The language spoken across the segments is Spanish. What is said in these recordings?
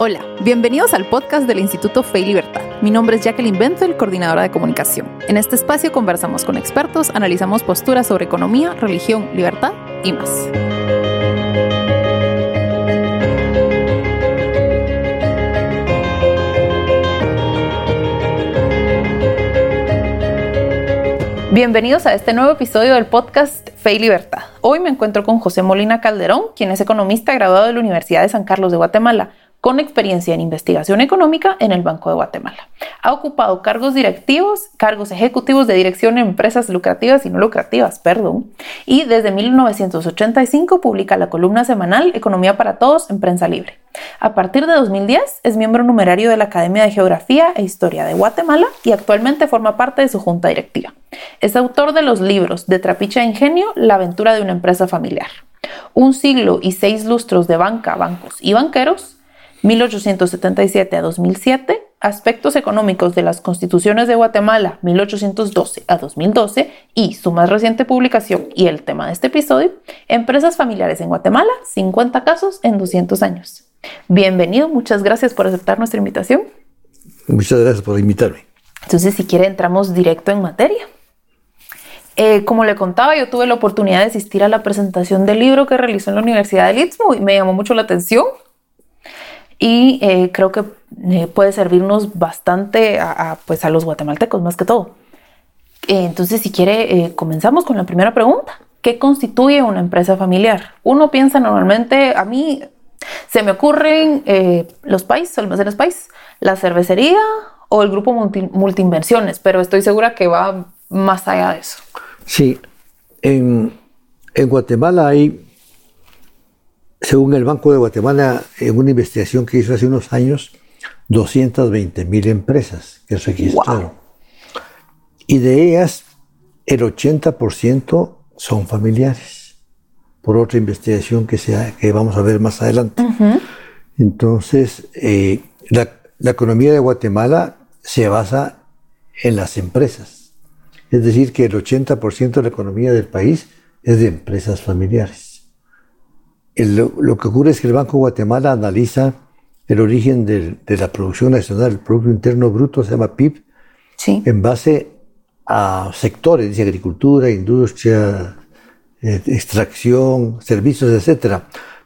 Hola, bienvenidos al podcast del Instituto Fe y Libertad. Mi nombre es Jacqueline Bentel, coordinadora de comunicación. En este espacio conversamos con expertos, analizamos posturas sobre economía, religión, libertad y más. Bienvenidos a este nuevo episodio del podcast Fe y Libertad. Hoy me encuentro con José Molina Calderón, quien es economista graduado de la Universidad de San Carlos de Guatemala, con experiencia en investigación económica en el Banco de Guatemala. Ha ocupado cargos directivos, cargos ejecutivos de dirección en empresas lucrativas y no lucrativas, perdón, y desde 1985 publica la columna semanal Economía para Todos en Prensa Libre. A partir de 2010 es miembro numerario de la Academia de Geografía e Historia de Guatemala y actualmente forma parte de su junta directiva. Es autor de los libros De Trapiche a Ingenio, La aventura de una empresa familiar. Un siglo y seis lustros de banca, bancos y banqueros, 1877 a 2007, Aspectos económicos de las constituciones de Guatemala 1812 a 2012 y su más reciente publicación y el tema de este episodio, Empresas familiares en Guatemala, 50 casos en 200 años. Bienvenido, muchas gracias por aceptar nuestra invitación. Muchas gracias por invitarme. Entonces, si quiere, entramos directo en materia. Eh, como le contaba, yo tuve la oportunidad de asistir a la presentación del libro que realizó en la Universidad del Istmo y me llamó mucho la atención y eh, creo que eh, puede servirnos bastante a, pues a los guatemaltecos más que todo. Eh, entonces, si quiere, comenzamos con la primera pregunta. ¿Qué constituye una empresa familiar? Uno piensa normalmente, a mí se me ocurren los países, almacenes país, la cervecería o el grupo multi, multiinversiones, pero estoy segura que va más allá de eso. Sí, en, en Guatemala hay según el Banco de Guatemala, en una investigación que hizo hace unos años, 220 mil empresas que registraron. Y de ellas, el 80% son familiares, por otra investigación que, sea, que vamos a ver más adelante. Entonces, eh, la, la economía de Guatemala se basa en las empresas. Es decir, que el 80% de la economía del país es de empresas familiares lo que ocurre es que el Banco de Guatemala analiza el origen de, la producción nacional, el Producto Interno Bruto, se llama PIB, en base a sectores, dice agricultura, industria, eh, extracción, servicios, etc.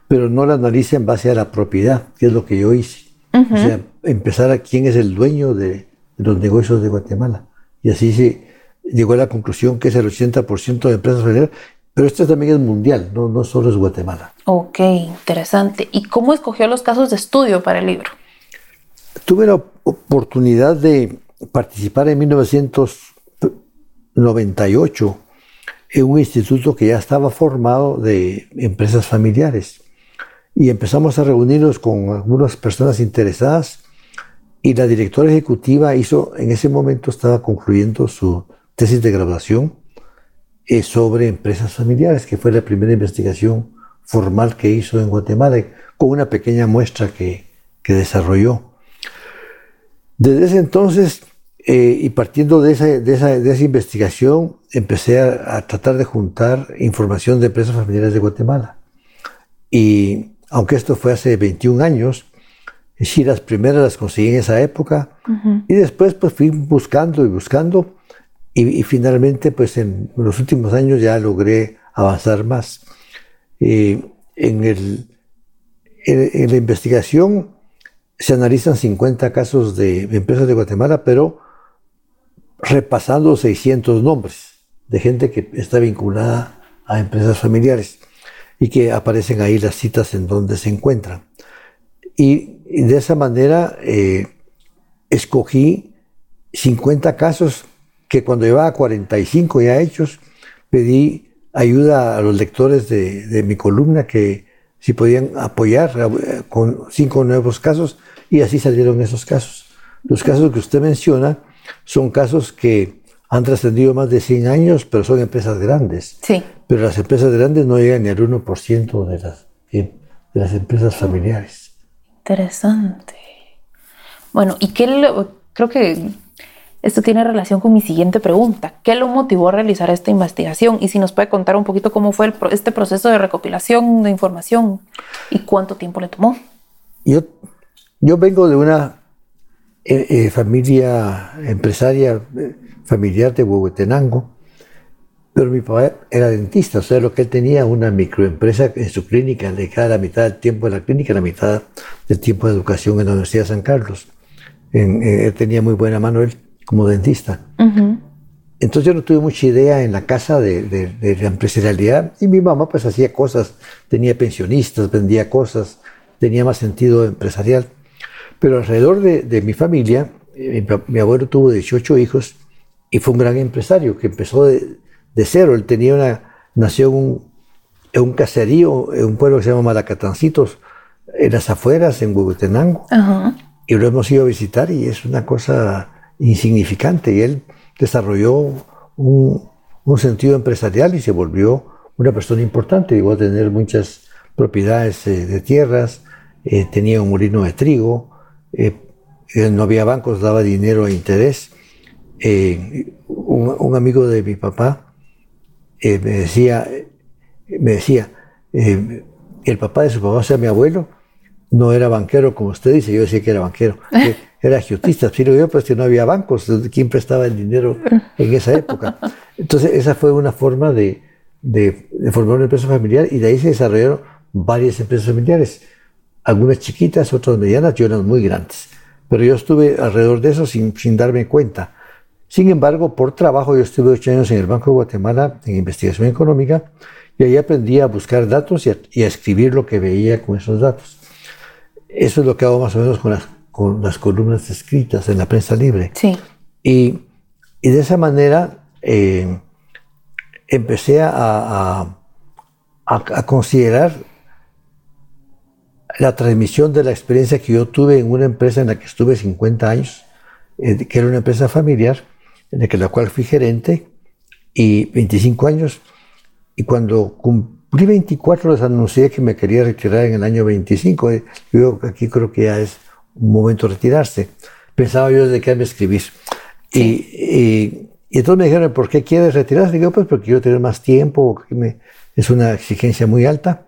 Pero no lo analiza en base a la propiedad, que es lo que yo hice. O sea, empezar a quién es el dueño de, los negocios de Guatemala. Y así se llegó a la conclusión que es el 80% de empresas federales pero esto también es mundial, no, no solo es Guatemala. Ok, interesante. ¿Y cómo escogió los casos de estudio para el libro? Tuve la oportunidad de participar en 1998 en un instituto que ya estaba formado de empresas familiares. Y empezamos a reunirnos con algunas personas interesadas y la directora ejecutiva hizo, en ese momento estaba concluyendo su tesis de graduación sobre empresas familiares, que fue la primera investigación formal que hizo en Guatemala, con una pequeña muestra que, que desarrolló. Desde ese entonces, eh, y partiendo de esa, de, esa, de esa, investigación, empecé a, a, tratar de juntar información de empresas familiares de Guatemala. Y aunque esto fue hace 21 años, sí, las primeras las conseguí en esa época, y después pues fui buscando y buscando, y, finalmente, pues en los últimos años ya logré avanzar más. En, el, la investigación se analizan 50 casos de empresas de Guatemala, pero repasando 600 nombres de gente que está vinculada a empresas familiares y que aparecen ahí las citas en donde se encuentran. Y, de esa manera eh, escogí 50 casos que cuando llevaba 45 ya hechos, pedí ayuda a los lectores de, mi columna que si podían apoyar eh, con cinco nuevos casos y así salieron esos casos. Los casos que usted menciona son casos que han trascendido más de 100 años, pero son empresas grandes. Sí. Pero las empresas grandes no llegan ni al 1% de las, de las empresas familiares. Interesante. Bueno, y qué creo que esto tiene relación con mi siguiente pregunta. ¿Qué lo motivó a realizar esta investigación? Y si nos puede contar un poquito cómo fue este proceso de recopilación de información y cuánto tiempo le tomó. Yo yo vengo de una eh, eh, familia empresaria, eh, familiar de Huehuetenango, pero mi papá era dentista, o sea, lo que él tenía una microempresa en su clínica, le quedaba la mitad del tiempo de la clínica, la mitad del tiempo de educación en la Universidad de San Carlos. él tenía muy buena mano él como dentista. Entonces yo no tuve mucha idea en la casa de, la empresarialidad y mi mamá pues hacía cosas, tenía pensionistas, vendía cosas, tenía más sentido empresarial. Pero alrededor de, mi familia, eh, mi, abuelo tuvo 18 hijos y fue un gran empresario que empezó de, cero. Él tenía una, nació en un, en un, caserío, en un pueblo que se llama Malacatancitos, en las afueras, en Huehuetenango. Y lo hemos ido a visitar y es una cosa insignificante. Y él desarrolló un, un sentido empresarial y se volvió una persona importante. Llegó a tener muchas propiedades eh, de tierras, eh, tenía un molino de trigo, eh, no había bancos, daba dinero a interés. Eh, un, amigo de mi papá me decía, me decía el papá de su papá, o sea, mi abuelo, no era banquero como usted dice, yo decía que era banquero, era agiotista, pero yo pues que no había bancos, ¿quién prestaba el dinero en esa época? Entonces esa fue una forma de, de, de formar una empresa familiar y de ahí se desarrollaron varias empresas familiares algunas chiquitas, otras medianas y otras muy grandes. Pero yo estuve alrededor de eso sin, sin darme cuenta. Sin embargo, por trabajo, yo estuve ocho años en el Banco de Guatemala en investigación económica y ahí aprendí a buscar datos y a, escribir lo que veía con esos datos. Eso es lo que hago más o menos con las, con las columnas escritas en la prensa libre. Sí. Y, y de esa manera eh, empecé a, a, a considerar la transmisión de la experiencia que yo tuve en una empresa en la que estuve 50 años, eh, que era una empresa familiar, en la, que, la cual fui gerente, y 25 años. Y cuando cumplí 24 les anuncié que me quería retirar en el año 25. Eh, yo aquí creo que ya es un momento retirarse. Pensaba yo desde que me escribir. Y, y, entonces me dijeron, ¿por qué quieres retirarse? Digo, pues porque quiero tener más tiempo, que me, es una exigencia muy alta.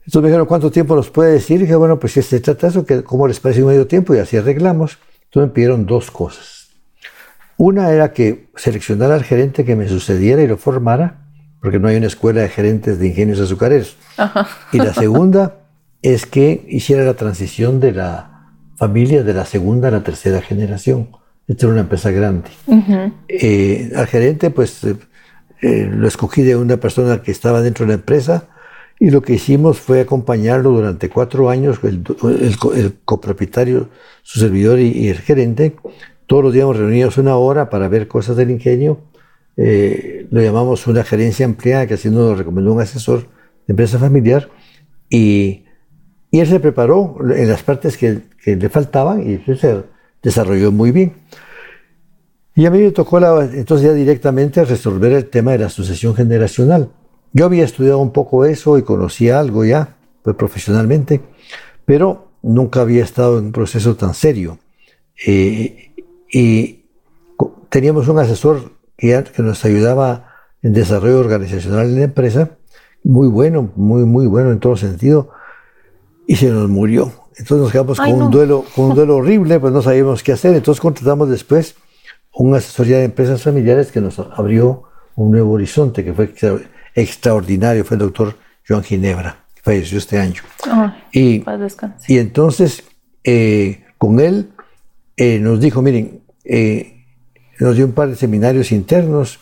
Entonces me dijeron, ¿cuánto tiempo nos puede decir? Y dije, bueno, pues si se trata eso, que ¿cómo les parece un medio tiempo? Y así arreglamos. Entonces me pidieron dos cosas. Una era que seleccionara al gerente que me sucediera y lo formara, porque no hay una escuela de gerentes de ingenios azucareros. Y la segunda es que hiciera la transición de la familia de la segunda a la tercera generación. Esta era una empresa grande. Eh, al gerente, pues eh, eh, lo escogí de una persona que estaba dentro de la empresa, y lo que hicimos fue acompañarlo durante cuatro años, el, copropietario, su servidor y, el gerente. Todos los días reunidos una hora para ver cosas del ingenio. Eh, lo llamamos una gerencia ampliada, que así nos recomendó un asesor de empresa familiar. Y, y él se preparó en las partes que, le faltaban y se desarrolló muy bien. Y a mí me tocó la, entonces ya directamente resolver el tema de la sucesión generacional. Yo había estudiado un poco eso y conocía algo ya, pues profesionalmente, pero nunca había estado en un proceso tan serio. Eh, y teníamos un asesor que, que nos ayudaba en desarrollo organizacional en la empresa, muy bueno, muy, muy bueno en todo sentido, y se nos murió. Entonces nos quedamos con, un duelo, con un duelo horrible, pues no sabíamos qué hacer. Entonces contratamos después una asesoría de empresas familiares que nos abrió un nuevo horizonte, que fue extraordinario fue el doctor Joan Ginebra, que falleció este año. y, y entonces, eh, con él eh, nos dijo, miren, eh, nos dio un par de seminarios internos,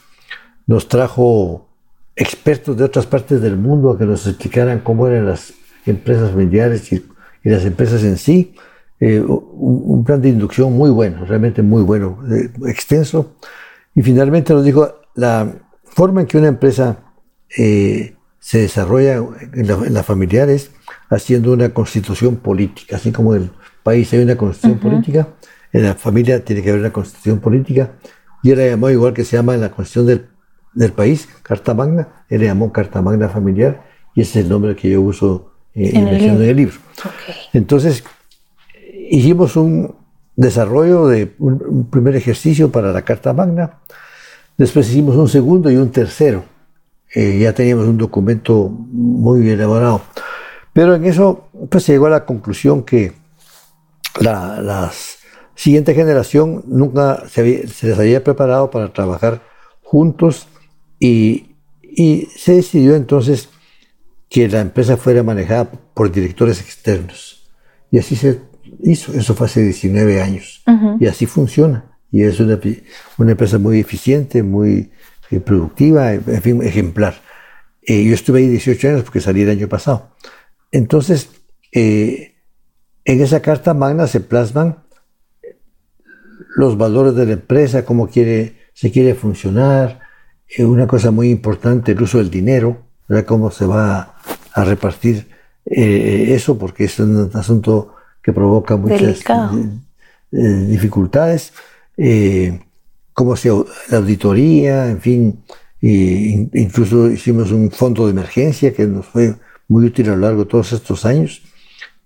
nos trajo expertos de otras partes del mundo a que nos explicaran cómo eran las empresas familiares y, las empresas en sí. un, un, plan de inducción muy bueno, realmente muy bueno, extenso. Y finalmente nos dijo, la forma en que una empresa eh, se desarrolla en, las familiares haciendo una constitución política, así como en el país hay una constitución política, en la familia tiene que haber una constitución política, y era llamado igual que se llama en la constitución del, del país, Carta Magna, él le llamó Carta Magna Familiar, y ese es el nombre que yo uso eh, en, el libro. Entonces, hicimos un desarrollo de un primer ejercicio para la Carta Magna, después hicimos un segundo y un tercero eh, ya teníamos un documento muy elaborado. Pero en eso pues se llegó a la conclusión que la las siguiente generación nunca se, les había preparado para trabajar juntos y, y se decidió entonces que la empresa fuera manejada por directores externos. Y así se hizo, eso fue hace 19 años. Y así funciona. Y es una, una empresa muy eficiente, muy eh, productiva, en fin, ejemplar. Eh, yo estuve ahí 18 años porque salí el año pasado. Entonces, eh, en esa carta magna se plasman los valores de la empresa, cómo quiere, se quiere funcionar, una cosa muy importante, el uso del dinero, cómo se va a repartir eso, porque es un asunto que provoca muchas dificultades. cómo se la auditoría, en fin, incluso hicimos un fondo de emergencia que nos fue muy útil a lo largo de todos estos años.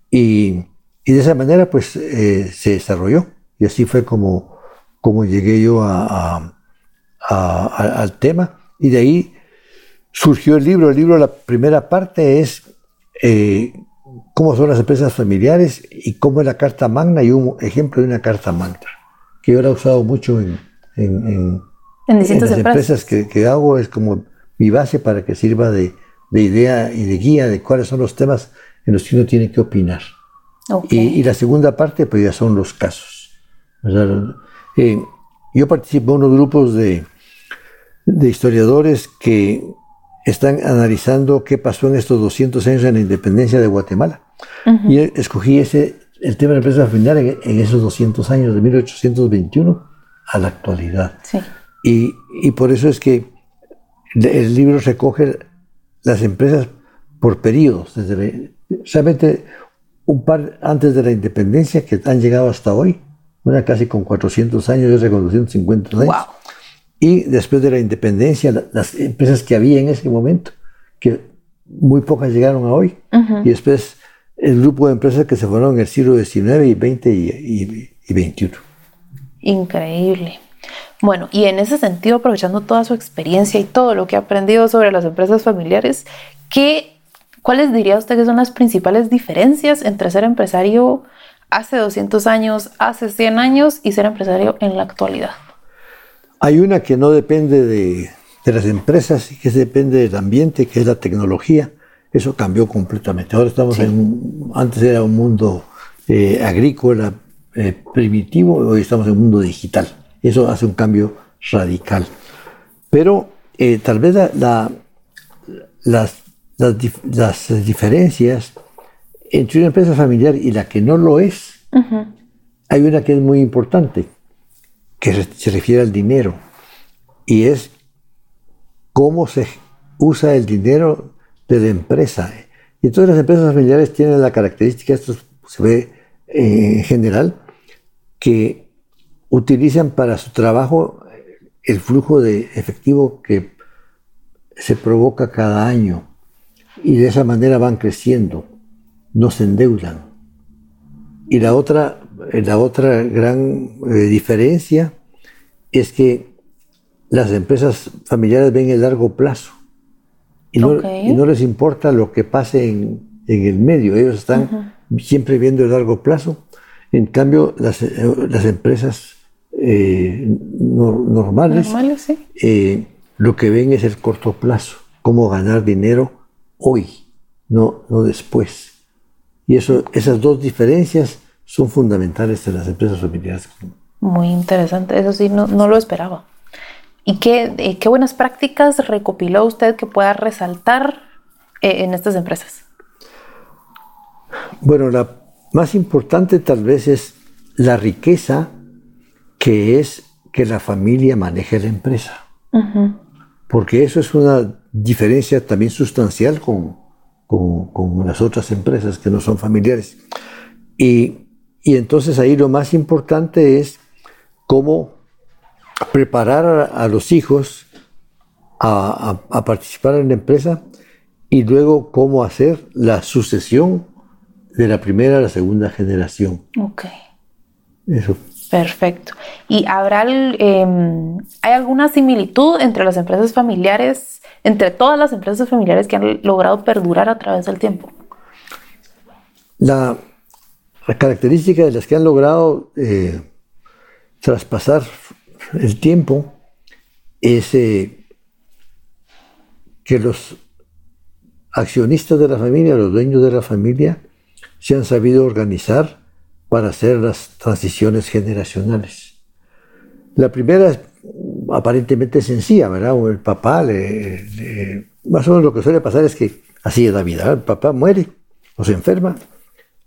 Y, de esa manera, pues, eh, se desarrolló. Y así fue como, como llegué yo a, al tema. Y de ahí surgió el libro. El libro, la primera parte es eh, cómo son las empresas familiares y cómo es la carta magna y un ejemplo de una carta magna, que yo la he usado mucho en, en en distintas las empresas, que, hago es como mi base para que sirva de, idea y de guía de cuáles son los temas en los que uno tiene que opinar. Y, la segunda parte, pues ya son los casos. Eh, yo participo en unos grupos de, historiadores que están analizando qué pasó en estos 200 años en la independencia de Guatemala. Y escogí ese, el tema de la empresa familiar en, en, esos 200 años, de 1821 a la actualidad. Sí. Y, por eso es que el libro recoge las empresas por periodos, desde solamente un par antes de la independencia que han llegado hasta hoy, una casi con 400 años, otra con 250 años. Y después de la independencia, las empresas que había en ese momento, que muy pocas llegaron a hoy, y después el grupo de empresas que se formaron en el siglo XIX y XX y, y XXI. Increíble. Bueno, y en ese sentido, aprovechando toda su experiencia y todo lo que ha aprendido sobre las empresas familiares, ¿qué, ¿cuáles diría usted que son las principales diferencias entre ser empresario hace 200 años, hace 100 años y ser empresario en la actualidad? Hay una que no depende de, las empresas, que depende del ambiente, que es la tecnología. Eso cambió completamente. Ahora estamos en, antes era un mundo eh, agrícola eh, primitivo, hoy estamos en un mundo digital. Eso hace un cambio radical. Pero eh, tal vez las, las, diferencias entre una empresa familiar y la que no lo es, hay una que es muy importante, que se refiere al dinero, y es cómo se usa el dinero de la empresa. Y todas las empresas familiares tienen la característica, esto se ve eh, en general, que utilizan para su trabajo el flujo de efectivo que se provoca cada año y de esa manera van creciendo, no se endeudan. Y la otra, la otra gran eh, diferencia es que las empresas familiares ven el largo plazo y no, les importa lo que pase en, el medio, ellos están siempre viendo el largo plazo. En cambio, las, eh, las empresas eh, normales, eh, lo que ven es el corto plazo, cómo ganar dinero hoy, no, no después. Y eso, esas dos diferencias son fundamentales en las empresas familiares. Muy interesante, eso sí, no, no lo esperaba. ¿Y qué, eh, qué, buenas prácticas recopiló usted que pueda resaltar en estas empresas? Bueno, la más importante tal vez es la riqueza que es que la familia maneje la empresa. Porque eso es una diferencia también sustancial con, con, las otras empresas que no son familiares. Y, y, entonces ahí lo más importante es cómo preparar a, los hijos a, a, participar en la empresa y luego cómo hacer la sucesión de la primera a la segunda generación. Ok. Eso Perfecto. ¿Y habrá, em, hay alguna similitud entre las empresas familiares, entre todas las empresas familiares que han logrado perdurar a través del tiempo? La, la característica de las que han logrado eh, traspasar el tiempo es eh, que los accionistas de la familia, los dueños de la familia, se han sabido organizar para hacer las transiciones generacionales. La primera es aparentemente sencilla, ¿verdad? El papá, le, más o menos lo que suele pasar es que así es la vida, el papá muere o se enferma,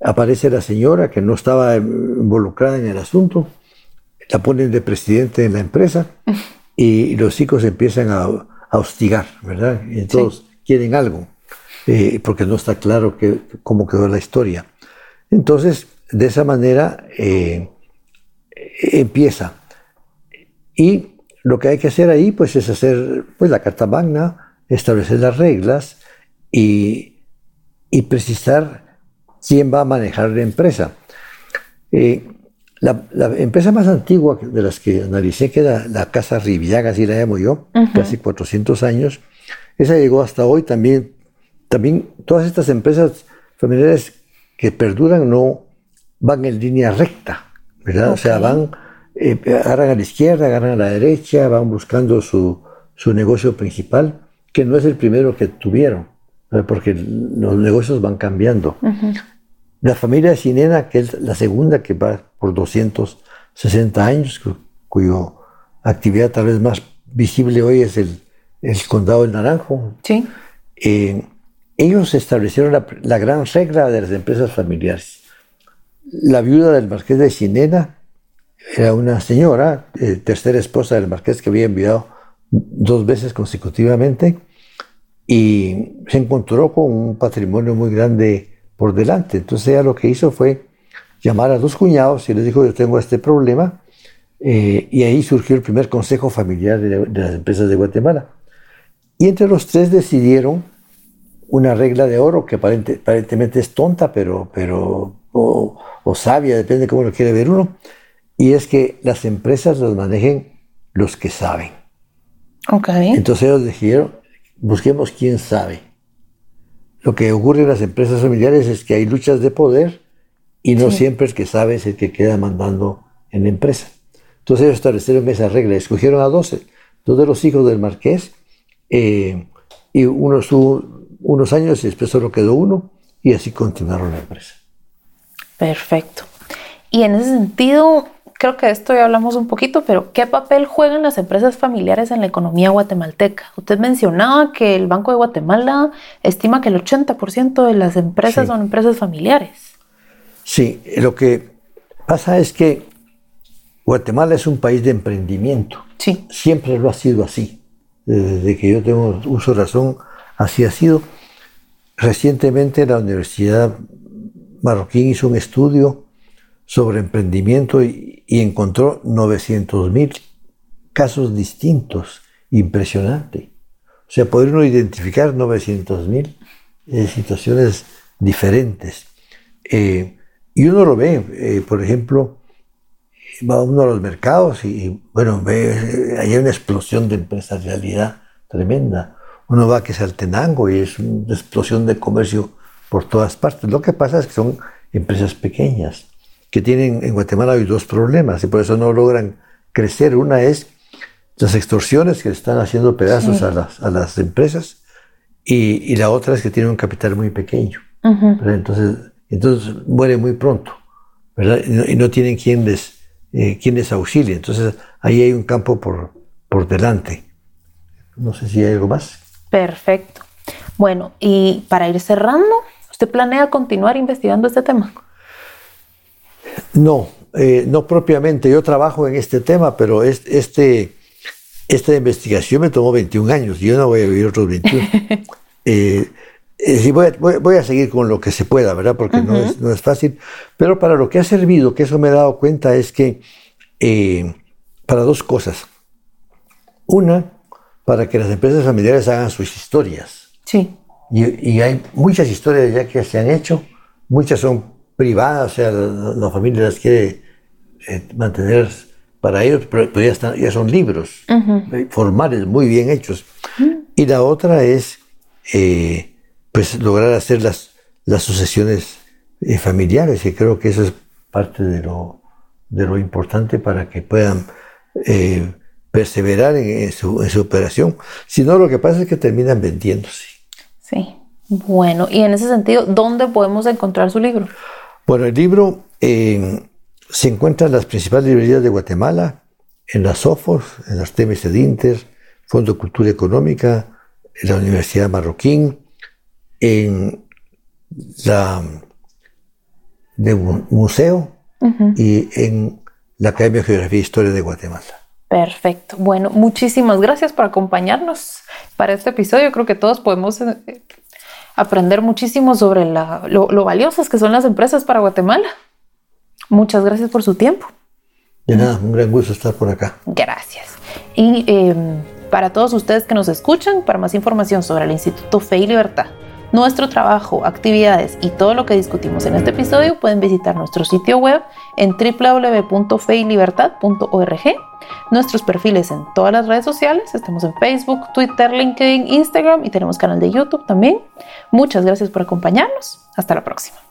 aparece la señora que no estaba involucrada en el asunto, la ponen de presidente en la empresa y los hijos empiezan a, hostigar, ¿verdad? Y todos quieren algo, eh, porque no está claro que, cómo quedó la historia. Entonces, de esa manera eh, empieza. Y lo que hay que hacer ahí, pues, es hacer pues, la carta magna, establecer las reglas y, y precisar quién va a manejar la empresa. Eh, la, empresa más antigua de las que analicé, que era la Casa Riviaga, así la llamo yo, casi 400 años, esa llegó hasta hoy también. También todas estas empresas familiares que perduran no van en línea recta, ¿verdad? O sea, van, eh, agarran a la izquierda, agarran a la derecha, van buscando su, su negocio principal, que no es el primero que tuvieron, porque los negocios van cambiando. La familia de Sinena, que es la segunda que va por 260 años, cuyo actividad tal vez más visible hoy es el, el condado del Naranjo. Sí. Eh, ellos establecieron la, gran regla de las empresas familiares. La viuda del marqués de Sinena era una señora, eh, tercera esposa del marqués que había enviado dos veces consecutivamente y se encontró con un patrimonio muy grande por delante. Entonces ella lo que hizo fue llamar a dos cuñados y les dijo, yo tengo este problema. Eh, y ahí surgió el primer consejo familiar de, las empresas de Guatemala. Y entre los tres decidieron una regla de oro que aparentemente es tonta, pero, pero o, sabia, depende de cómo lo quiere ver uno, y es que las empresas las manejen los que saben. Okay. Entonces ellos dijeron, busquemos quién sabe. Lo que ocurre en las empresas familiares es que hay luchas de poder y no siempre el que sabe es el que queda mandando en la empresa. Entonces ellos establecieron esa regla, escogieron a 12, dos de los hijos del marqués, eh, y uno estuvo unos años y después solo quedó uno, y así continuaron la empresa. Perfecto. Y en ese sentido, creo que de esto ya hablamos un poquito, pero ¿qué papel juegan las empresas familiares en la economía guatemalteca? Usted mencionaba que el Banco de Guatemala estima que el 80% de las empresas son empresas familiares. Sí, lo que pasa es que Guatemala es un país de emprendimiento. Sí. Siempre lo ha sido así. Desde que yo tengo uso razón, así ha sido. Recientemente la Universidad Marroquín hizo un estudio sobre emprendimiento y, encontró 900 mil casos distintos. Impresionante. O sea, poder uno identificar 900 mil eh, situaciones diferentes. Eh, y uno lo ve, eh, por ejemplo, va uno a los mercados y, bueno, ve, hay una explosión de empresarialidad tremenda. Uno va a que es Altenango y es una explosión de comercio por todas partes. Lo que pasa es que son empresas pequeñas que tienen en Guatemala hay dos problemas y por eso no logran crecer. Una es las extorsiones que están haciendo pedazos a, las, a, las, empresas y, y, la otra es que tienen un capital muy pequeño. Entonces, entonces muere muy pronto ¿verdad? Y, no, tienen quien les, eh, quien les auxilie. Entonces ahí hay un campo por, por delante. No sé si hay algo más. Perfecto. Bueno, y para ir cerrando, ¿usted planea continuar investigando este tema? No, eh, no propiamente. Yo trabajo en este tema, pero este, esta investigación me tomó 21 años. Yo no voy a vivir otros 21. eh, eh voy, a, seguir con lo que se pueda, ¿verdad? Porque no, es, no, es, fácil. Pero para lo que ha servido, que eso me he dado cuenta, es que para dos cosas. Una, para que las empresas familiares hagan sus historias. Sí. Y, y hay muchas historias ya que se han hecho, muchas son privadas, o sea, la, familia las quiere eh, mantener para ellos, pero, ya, están, ya, son libros eh, formales, muy bien hechos. Y la otra es, eh, pues, lograr hacer las, las sucesiones eh, familiares y creo que eso es parte de lo, de lo importante para que puedan eh, perseverar en, su, en, su, operación. Si no, lo que pasa es que terminan vendiéndose. Sí. Bueno, y en ese sentido, ¿dónde podemos encontrar su libro? Bueno, el libro eh, se encuentra en las principales librerías de Guatemala, en las SOFOS, en las TMS de Inter, Fondo de Cultura Económica, en la Universidad Marroquín, en la de museo y en la Academia de Geografía e Historia de Guatemala. Perfecto. Bueno, muchísimas gracias por acompañarnos para este episodio. Creo que todos podemos eh, aprender muchísimo sobre lo, lo valiosas que son las empresas para Guatemala. Muchas gracias por su tiempo. De nada, un gran gusto estar por acá. Gracias. Y em, para todos ustedes que nos escuchan, para más información sobre el Instituto Fe y Libertad, nuestro trabajo, actividades y todo lo que discutimos en este episodio, pueden visitar nuestro sitio web en www.feylibertad.org, nuestros perfiles en todas las redes sociales, estamos en Facebook, Twitter, LinkedIn, Instagram y tenemos canal de YouTube también. Muchas gracias por acompañarnos. Hasta la próxima.